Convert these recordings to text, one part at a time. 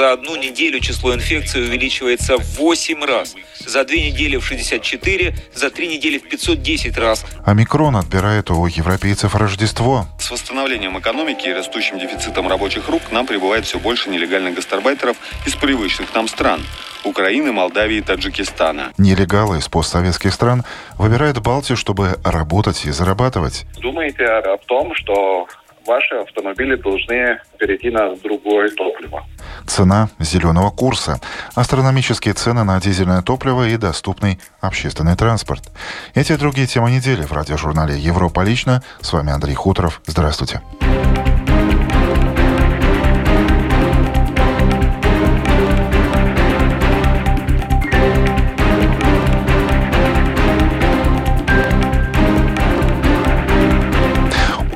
за одну неделю число инфекций увеличивается в 8 раз. За две недели в 64, за три недели в 510 раз. Омикрон отбирает у европейцев Рождество. С восстановлением экономики и растущим дефицитом рабочих рук к нам прибывает все больше нелегальных гастарбайтеров из привычных нам стран. Украины, Молдавии и Таджикистана. Нелегалы из постсоветских стран выбирают Балтию, чтобы работать и зарабатывать. Думаете о том, что ваши автомобили должны перейти на другое топливо. Цена зеленого курса, астрономические цены на дизельное топливо и доступный общественный транспорт. Эти и другие темы недели в радиожурнале «Европа лично». С вами Андрей Хуторов. Здравствуйте.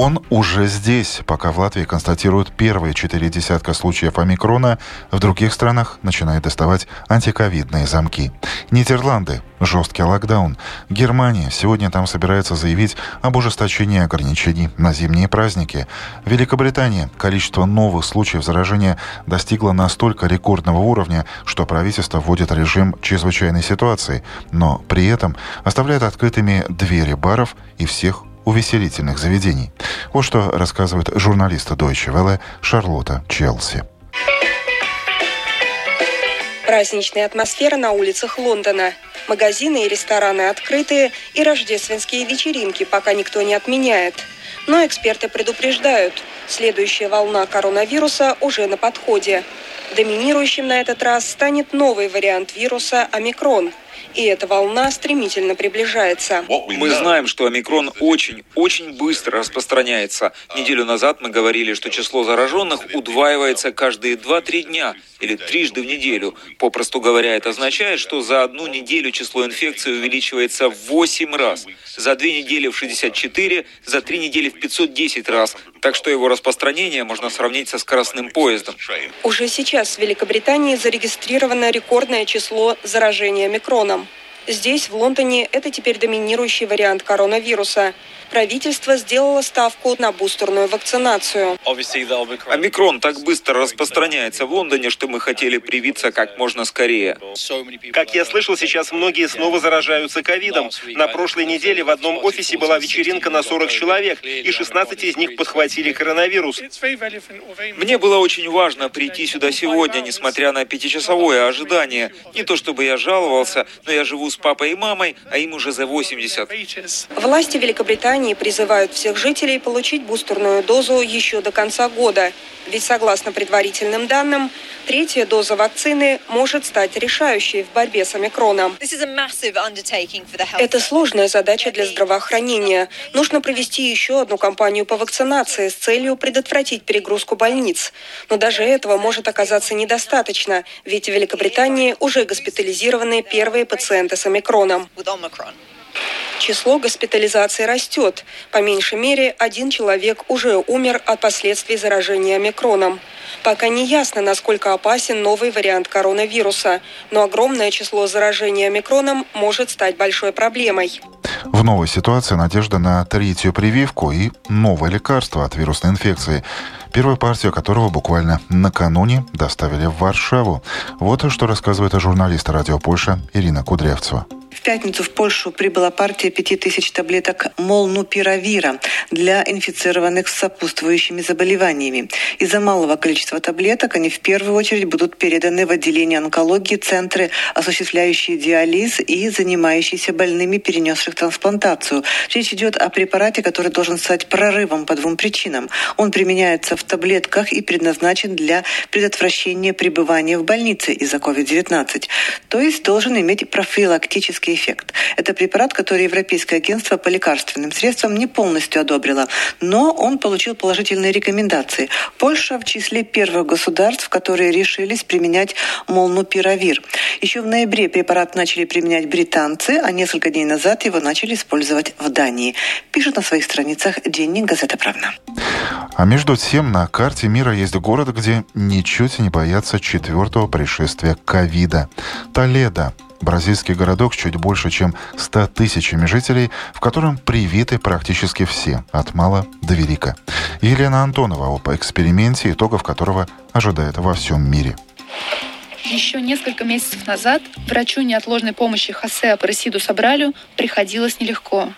Он уже здесь. Пока в Латвии констатируют первые четыре десятка случаев омикрона, в других странах начинают доставать антиковидные замки. Нидерланды – жесткий локдаун. Германия сегодня там собирается заявить об ужесточении ограничений на зимние праздники. Великобритания – количество новых случаев заражения достигло настолько рекордного уровня, что правительство вводит режим чрезвычайной ситуации, но при этом оставляет открытыми двери баров и всех увеселительных заведений. Вот что рассказывает журналист Deutsche Welle Шарлотта Челси. Праздничная атмосфера на улицах Лондона. Магазины и рестораны открытые, и рождественские вечеринки пока никто не отменяет. Но эксперты предупреждают, следующая волна коронавируса уже на подходе. Доминирующим на этот раз станет новый вариант вируса – омикрон – и эта волна стремительно приближается. Мы знаем, что омикрон очень, очень быстро распространяется. Неделю назад мы говорили, что число зараженных удваивается каждые 2-3 дня или трижды в неделю. Попросту говоря, это означает, что за одну неделю число инфекций увеличивается в 8 раз. За две недели в 64, за три недели в 510 раз. Так что его распространение можно сравнить со скоростным поездом. Уже сейчас в Великобритании зарегистрировано рекордное число заражения микроном. Здесь, в Лондоне, это теперь доминирующий вариант коронавируса – правительство сделало ставку на бустерную вакцинацию. Омикрон так быстро распространяется в Лондоне, что мы хотели привиться как можно скорее. Как я слышал, сейчас многие снова заражаются ковидом. На прошлой неделе в одном офисе была вечеринка на 40 человек, и 16 из них подхватили коронавирус. Мне было очень важно прийти сюда сегодня, несмотря на пятичасовое ожидание. Не то чтобы я жаловался, но я живу с папой и мамой, а им уже за 80. Власти Великобритании Британии призывают всех жителей получить бустерную дозу еще до конца года. Ведь согласно предварительным данным, третья доза вакцины может стать решающей в борьбе с омикроном. Это сложная задача для здравоохранения. Нужно провести еще одну кампанию по вакцинации с целью предотвратить перегрузку больниц. Но даже этого может оказаться недостаточно, ведь в Великобритании уже госпитализированы первые пациенты с омикроном. Число госпитализаций растет. По меньшей мере, один человек уже умер от последствий заражения омикроном. Пока не ясно, насколько опасен новый вариант коронавируса, но огромное число заражений омикроном может стать большой проблемой. В новой ситуации надежда на третью прививку и новое лекарство от вирусной инфекции первую партию которого буквально накануне доставили в Варшаву. Вот что рассказывает журналист радио Польша Ирина Кудрявцева. В пятницу в Польшу прибыла партия 5000 таблеток молнупиравира для инфицированных с сопутствующими заболеваниями. Из-за малого количества таблеток они в первую очередь будут переданы в отделение онкологии, центры, осуществляющие диализ и занимающиеся больными, перенесших трансплантацию. Речь идет о препарате, который должен стать прорывом по двум причинам. Он применяется в таблетках и предназначен для предотвращения пребывания в больнице из-за COVID-19. То есть должен иметь профилактический эффект. Это препарат, который Европейское агентство по лекарственным средствам не полностью одобрило, но он получил положительные рекомендации. Польша в числе первых государств, которые решились применять молнупиравир. Еще в ноябре препарат начали применять британцы, а несколько дней назад его начали использовать в Дании. Пишет на своих страницах Денник газета «Правна». А между тем на карте мира есть город, где ничуть не боятся четвертого пришествия ковида. Толедо бразильский городок с чуть больше, чем 100 тысячами жителей, в котором привиты практически все, от мала до велика. Елена Антонова об эксперименте, итогов которого ожидает во всем мире. Еще несколько месяцев назад врачу неотложной помощи Хосе Апаресиду Сабралю приходилось нелегко.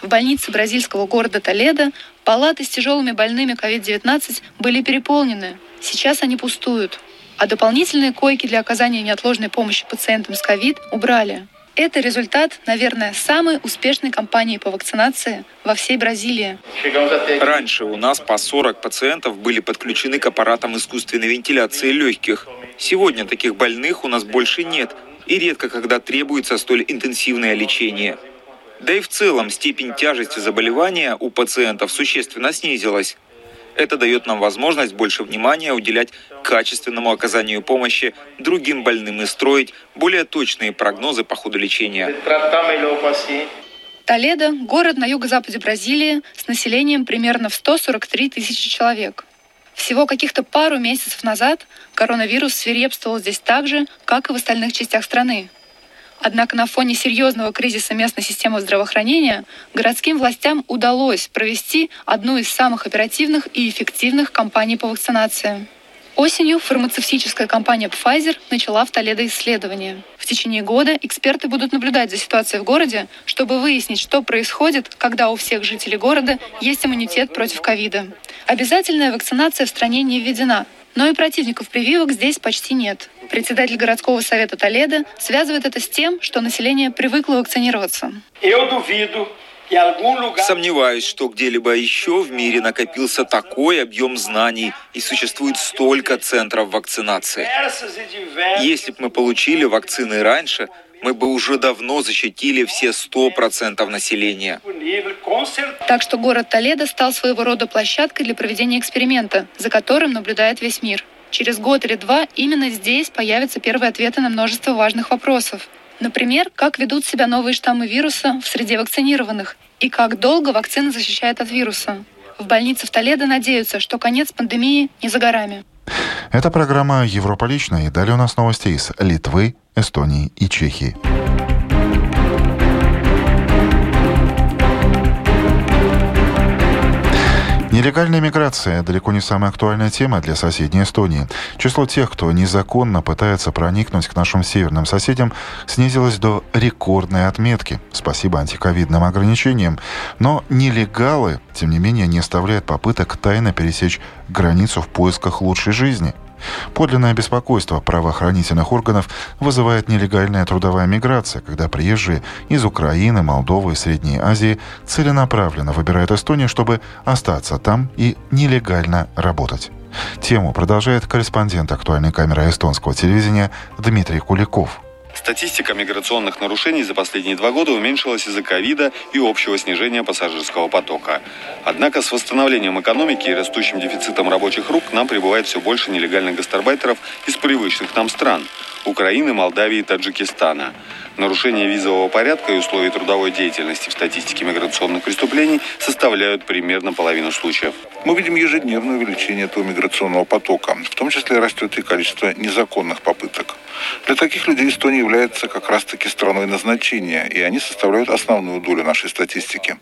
В больнице бразильского города Толедо палаты с тяжелыми больными COVID-19 были переполнены. Сейчас они пустуют. А дополнительные койки для оказания неотложной помощи пациентам с ковид убрали. Это результат, наверное, самой успешной кампании по вакцинации во всей Бразилии. Раньше у нас по 40 пациентов были подключены к аппаратам искусственной вентиляции легких. Сегодня таких больных у нас больше нет, и редко когда требуется столь интенсивное лечение. Да и в целом степень тяжести заболевания у пациентов существенно снизилась. Это дает нам возможность больше внимания уделять качественному оказанию помощи другим больным и строить более точные прогнозы по ходу лечения. Толедо – город на юго-западе Бразилии с населением примерно в 143 тысячи человек. Всего каких-то пару месяцев назад коронавирус свирепствовал здесь так же, как и в остальных частях страны. Однако на фоне серьезного кризиса местной системы здравоохранения городским властям удалось провести одну из самых оперативных и эффективных кампаний по вакцинации. Осенью фармацевтическая компания Pfizer начала в Толедо исследование. В течение года эксперты будут наблюдать за ситуацией в городе, чтобы выяснить, что происходит, когда у всех жителей города есть иммунитет против ковида. Обязательная вакцинация в стране не введена, но и противников прививок здесь почти нет. Председатель городского совета Толедо связывает это с тем, что население привыкло вакцинироваться. Сомневаюсь, что где-либо еще в мире накопился такой объем знаний и существует столько центров вакцинации. Если бы мы получили вакцины раньше, мы бы уже давно защитили все 100% населения. Так что город Толедо стал своего рода площадкой для проведения эксперимента, за которым наблюдает весь мир. Через год или два именно здесь появятся первые ответы на множество важных вопросов. Например, как ведут себя новые штаммы вируса в среде вакцинированных и как долго вакцина защищает от вируса. В больнице в Толедо надеются, что конец пандемии не за горами. Это программа «Европа лично» и далее у нас новости из Литвы, Эстонии и Чехии. Нелегальная миграция – далеко не самая актуальная тема для соседней Эстонии. Число тех, кто незаконно пытается проникнуть к нашим северным соседям, снизилось до рекордной отметки, спасибо антиковидным ограничениям. Но нелегалы, тем не менее, не оставляют попыток тайно пересечь границу в поисках лучшей жизни – Подлинное беспокойство правоохранительных органов вызывает нелегальная трудовая миграция, когда приезжие из Украины, Молдовы и Средней Азии целенаправленно выбирают Эстонию, чтобы остаться там и нелегально работать. Тему продолжает корреспондент актуальной камеры эстонского телевидения Дмитрий Куликов. Статистика миграционных нарушений за последние два года уменьшилась из-за ковида и общего снижения пассажирского потока. Однако с восстановлением экономики и растущим дефицитом рабочих рук к нам прибывает все больше нелегальных гастарбайтеров из привычных нам стран – Украины, Молдавии и Таджикистана. Нарушение визового порядка и условий трудовой деятельности в статистике миграционных преступлений составляют примерно половину случаев. Мы видим ежедневное увеличение этого миграционного потока. В том числе растет и количество незаконных попыток. Для таких людей Эстония является как раз-таки страной назначения, и они составляют основную долю нашей статистики.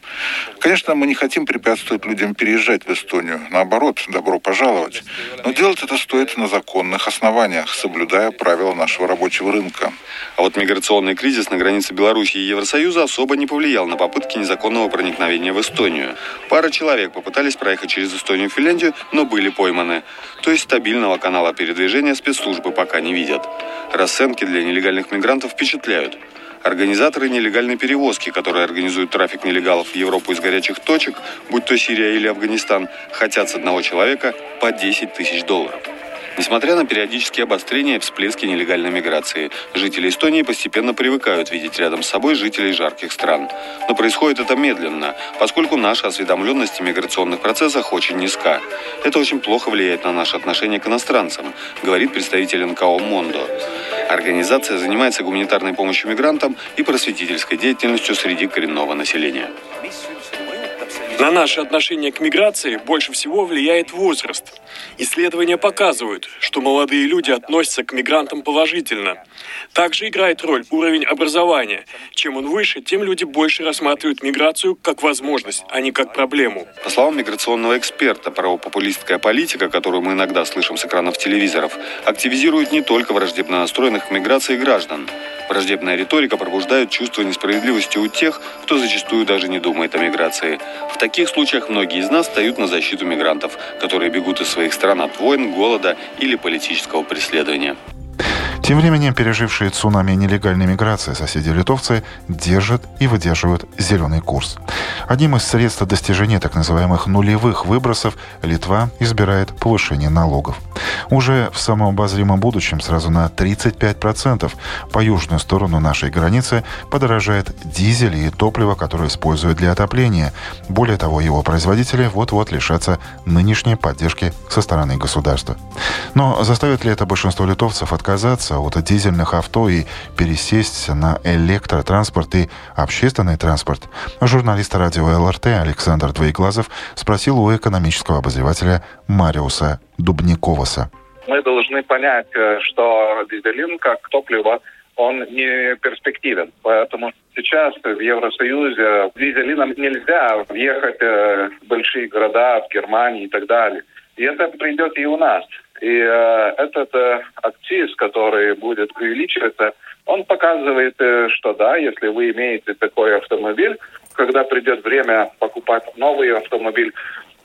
Конечно, мы не хотим препятствовать людям переезжать в Эстонию. Наоборот, добро пожаловать. Но делать это стоит на законных основаниях, соблюдая правила нашего рабочего рынка. А вот миграционный кризис на границе Беларуси и Евросоюза особо не повлиял на попытки незаконного проникновения в Эстонию. Пара человек попытались проехать через Эстонию и Финляндию, но были пойманы. То есть стабильного канала передвижения спецслужбы пока не видят. Расценки для нелегальных мигрантов впечатляют. Организаторы нелегальной перевозки, которые организуют трафик нелегалов в Европу из горячих точек, будь то Сирия или Афганистан, хотят с одного человека по 10 тысяч долларов. Несмотря на периодические обострения и всплески нелегальной миграции, жители Эстонии постепенно привыкают видеть рядом с собой жителей жарких стран. Но происходит это медленно, поскольку наша осведомленность в миграционных процессах очень низка. Это очень плохо влияет на наше отношение к иностранцам, говорит представитель НКО «Мондо». Организация занимается гуманитарной помощью мигрантам и просветительской деятельностью среди коренного населения. На наше отношение к миграции больше всего влияет возраст. Исследования показывают, что молодые люди относятся к мигрантам положительно. Также играет роль уровень образования. Чем он выше, тем люди больше рассматривают миграцию как возможность, а не как проблему. По словам миграционного эксперта, правопопулистская политика, которую мы иногда слышим с экранов телевизоров, активизирует не только враждебно настроенных к миграции граждан. Враждебная риторика пробуждает чувство несправедливости у тех, кто зачастую даже не думает о миграции. В таких случаях многие из нас встают на защиту мигрантов, которые бегут из своих стран от войн, голода или политического преследования. Тем временем пережившие цунами нелегальной миграции соседи-литовцы держат и выдерживают зеленый курс. Одним из средств достижения так называемых нулевых выбросов Литва избирает повышение налогов. Уже в самом обозримом будущем сразу на 35% по южную сторону нашей границы подорожает дизель и топливо, которое используют для отопления. Более того, его производители вот-вот лишатся нынешней поддержки со стороны государства. Но заставит ли это большинство литовцев отказаться от дизельных авто и пересесть на электротранспорт и общественный транспорт, журналист радио ЛРТ Александр Двоеглазов спросил у экономического обозревателя Мариуса Дубниковаса. Мы должны понять, э, что дизелин как топливо он не перспективен. Поэтому сейчас в Евросоюзе дизелином нельзя въехать в большие города, в Германии и так далее. И это придет и у нас. И э, этот э, акциз, который будет увеличиваться, он показывает, э, что да, если вы имеете такой автомобиль, когда придет время покупать новый автомобиль,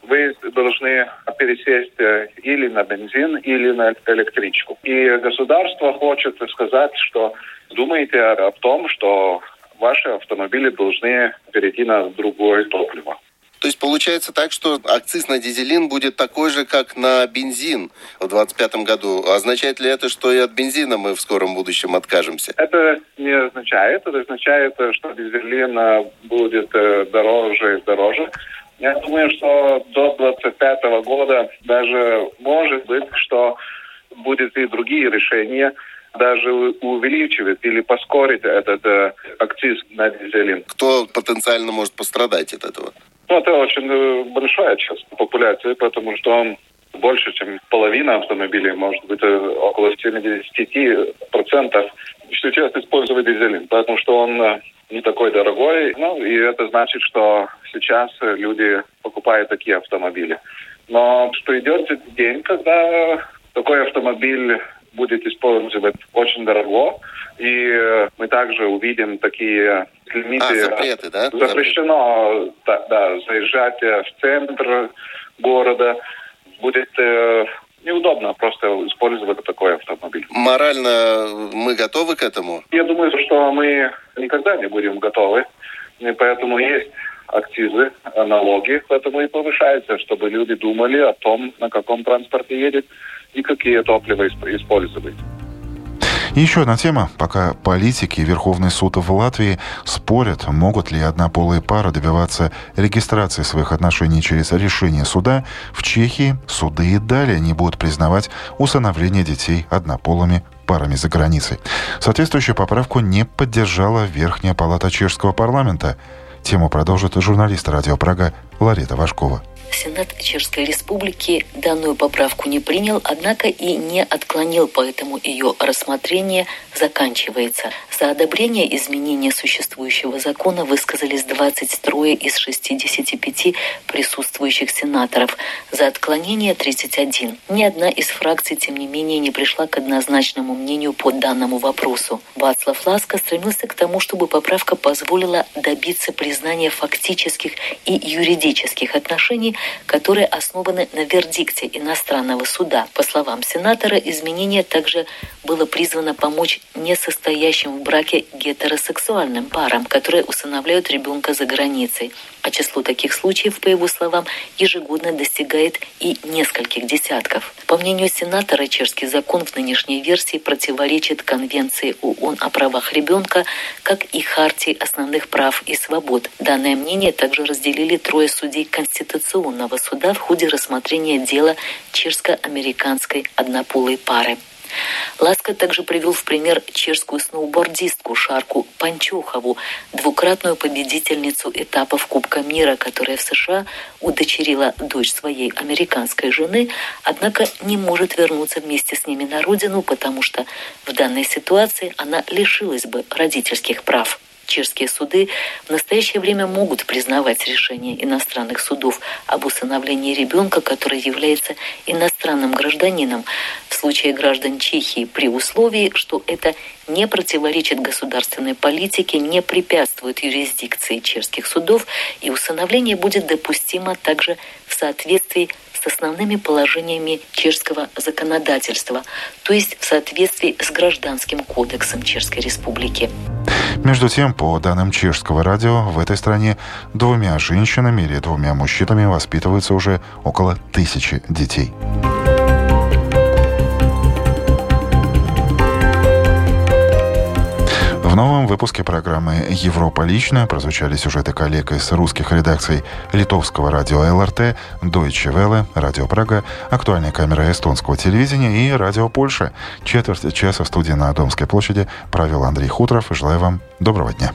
вы должны пересесть э, или на бензин, или на электричку. И государство хочет сказать, что думайте о том, что ваши автомобили должны перейти на другое топливо. То есть получается так, что акциз на дизелин будет такой же, как на бензин в 2025 году. Означает ли это, что и от бензина мы в скором будущем откажемся? Это не означает. Это означает, что дизелин будет э, дороже и дороже. Я думаю, что до 2025 года даже может быть, что будет и другие решения даже увеличивать или поскорить этот э, акциз на дизелин. Кто потенциально может пострадать от этого? Ну, это очень э, большая часть популяции, потому что он больше, чем половина автомобилей, может быть, э, около 70% сейчас используют дизелин, потому что он э, не такой дорогой. Ну, и это значит, что сейчас люди покупают такие автомобили. Но что идет день, когда такой автомобиль будет использовать очень дорого, и мы также увидим такие лимиты. А, запреты, да? Запрещено да, да, заезжать в центр города. Будет э, неудобно просто использовать такой автомобиль. Морально мы готовы к этому? Я думаю, что мы никогда не будем готовы. И поэтому есть акцизы, налоги, поэтому и повышается, чтобы люди думали о том, на каком транспорте едет и какие топлива использовать. Еще одна тема. Пока политики и Верховный суд в Латвии спорят, могут ли однополые пары добиваться регистрации своих отношений через решение суда, в Чехии суды и далее не будут признавать усыновление детей однополыми парами за границей. Соответствующую поправку не поддержала Верхняя палата чешского парламента. Тему продолжит журналист радио Прага Ларита Вашкова. Сенат Чешской Республики данную поправку не принял, однако и не отклонил, поэтому ее рассмотрение заканчивается. За одобрение изменения существующего закона высказались 23 из 65 присутствующих сенаторов. За отклонение 31. Ни одна из фракций, тем не менее, не пришла к однозначному мнению по данному вопросу. Вацлав Ласка стремился к тому, чтобы поправка позволила добиться признания фактических и юридических отношений, которые основаны на вердикте иностранного суда. По словам сенатора, изменение также было призвано помочь несостоящим в браке гетеросексуальным парам, которые усыновляют ребенка за границей. А число таких случаев, по его словам, ежегодно достигает и нескольких десятков. По мнению сенатора, чешский закон в нынешней версии противоречит Конвенции ООН о правах ребенка, как и Хартии основных прав и свобод. Данное мнение также разделили трое судей Конституционного суда в ходе рассмотрения дела чешско-американской однополой пары. Ласка также привел в пример чешскую сноубордистку Шарку Панчухову, двукратную победительницу этапов Кубка мира, которая в США удочерила дочь своей американской жены, однако не может вернуться вместе с ними на родину, потому что в данной ситуации она лишилась бы родительских прав. Чешские суды в настоящее время могут признавать решение иностранных судов об усыновлении ребенка, который является иностранным гражданином, в случае граждан Чехии при условии, что это не противоречит государственной политике, не препятствует юрисдикции чешских судов, и усыновление будет допустимо также в соответствии с основными положениями чешского законодательства, то есть в соответствии с Гражданским кодексом Чешской Республики. Между тем, по данным чешского радио, в этой стране двумя женщинами или двумя мужчинами воспитывается уже около тысячи детей. В новом выпуске программы «Европа лично» прозвучали сюжеты коллег из русских редакций литовского радио ЛРТ, Deutsche Welle, Радио Прага, актуальная камера эстонского телевидения и Радио Польша. Четверть часа в студии на Домской площади провел Андрей Хуторов. Желаю вам доброго дня.